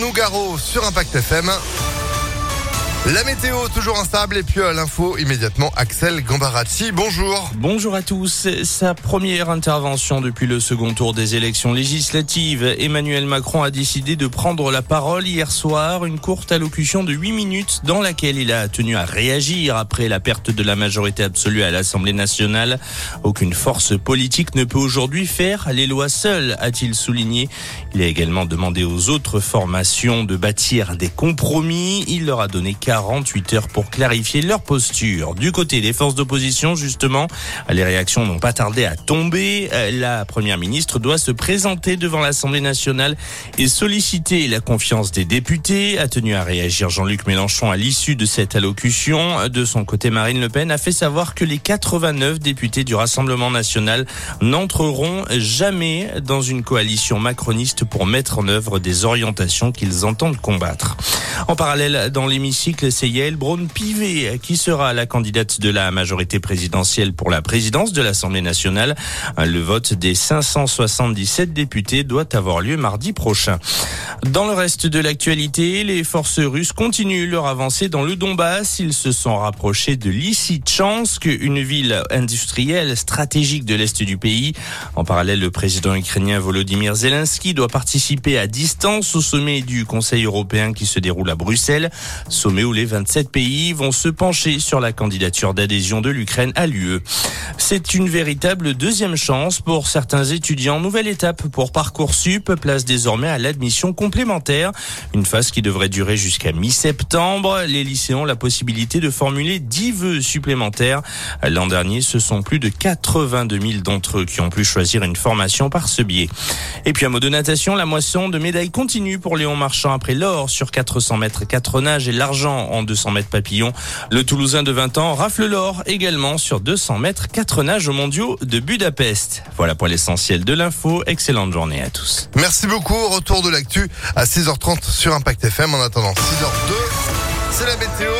Nougaro sur Impact FM. La météo toujours instable et puis à l'info immédiatement Axel Gambarazzi. Bonjour. Bonjour à tous. Sa première intervention depuis le second tour des élections législatives. Emmanuel Macron a décidé de prendre la parole hier soir, une courte allocution de 8 minutes dans laquelle il a tenu à réagir après la perte de la majorité absolue à l'Assemblée nationale. Aucune force politique ne peut aujourd'hui faire les lois seules, a-t-il souligné. Il a également demandé aux autres formations de bâtir des compromis. Il leur a donné 48 heures pour clarifier leur posture. Du côté des forces d'opposition, justement, les réactions n'ont pas tardé à tomber. La première ministre doit se présenter devant l'Assemblée nationale et solliciter la confiance des députés. A tenu à réagir Jean-Luc Mélenchon à l'issue de cette allocution. De son côté, Marine Le Pen a fait savoir que les 89 députés du Rassemblement national n'entreront jamais dans une coalition macroniste pour mettre en œuvre des orientations qu'ils entendent combattre. En parallèle, dans l'hémicycle, c'est Yael Braun-Pivet qui sera la candidate de la majorité présidentielle pour la présidence de l'Assemblée nationale. Le vote des 577 députés doit avoir lieu mardi prochain. Dans le reste de l'actualité, les forces russes continuent leur avancée dans le Donbass. Ils se sont rapprochés de Lysychansk, une ville industrielle stratégique de l'est du pays. En parallèle, le président ukrainien Volodymyr Zelensky doit participer à distance au sommet du Conseil européen qui se déroule à Bruxelles, sommet où les 27 pays vont se pencher sur la candidature d'adhésion de l'Ukraine à l'UE. C'est une véritable deuxième chance pour certains étudiants. Nouvelle étape pour Parcoursup, place désormais à l'admission complémentaire. Une phase qui devrait durer jusqu'à mi-septembre. Les lycéens ont la possibilité de formuler 10 vœux supplémentaires. L'an dernier, ce sont plus de 82 000 d'entre eux qui ont pu choisir une formation par ce biais. Et puis un mot de natation, la moisson de médailles continue pour Léon Marchand après l'or sur 400 mètres 4 nages et l'argent en 200 mètres papillon. Le Toulousain de 20 ans rafle l'or également sur 200 mètres 4 nages aux mondiaux de Budapest. Voilà pour l'essentiel de l'info. Excellente journée à tous. Merci beaucoup. Retour de l'actu à 6h30 sur Impact FM. En attendant 6h02, c'est la météo.